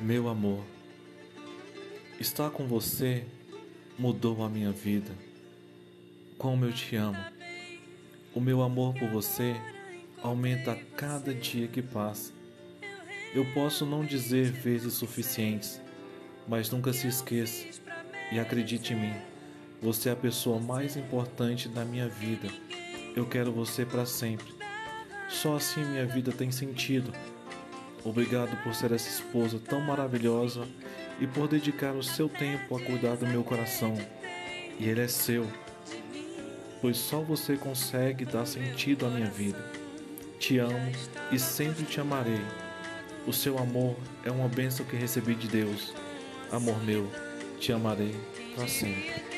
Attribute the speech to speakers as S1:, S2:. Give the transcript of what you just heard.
S1: Meu amor, estar com você mudou a minha vida. Como eu te amo. O meu amor por você aumenta a cada dia que passa. Eu posso não dizer vezes suficientes, mas nunca se esqueça e acredite em mim. Você é a pessoa mais importante da minha vida. Eu quero você para sempre. Só assim minha vida tem sentido. Obrigado por ser essa esposa tão maravilhosa e por dedicar o seu tempo a cuidar do meu coração. E ele é seu, pois só você consegue dar sentido à minha vida. Te amo e sempre te amarei. O seu amor é uma bênção que recebi de Deus. Amor meu, te amarei para sempre.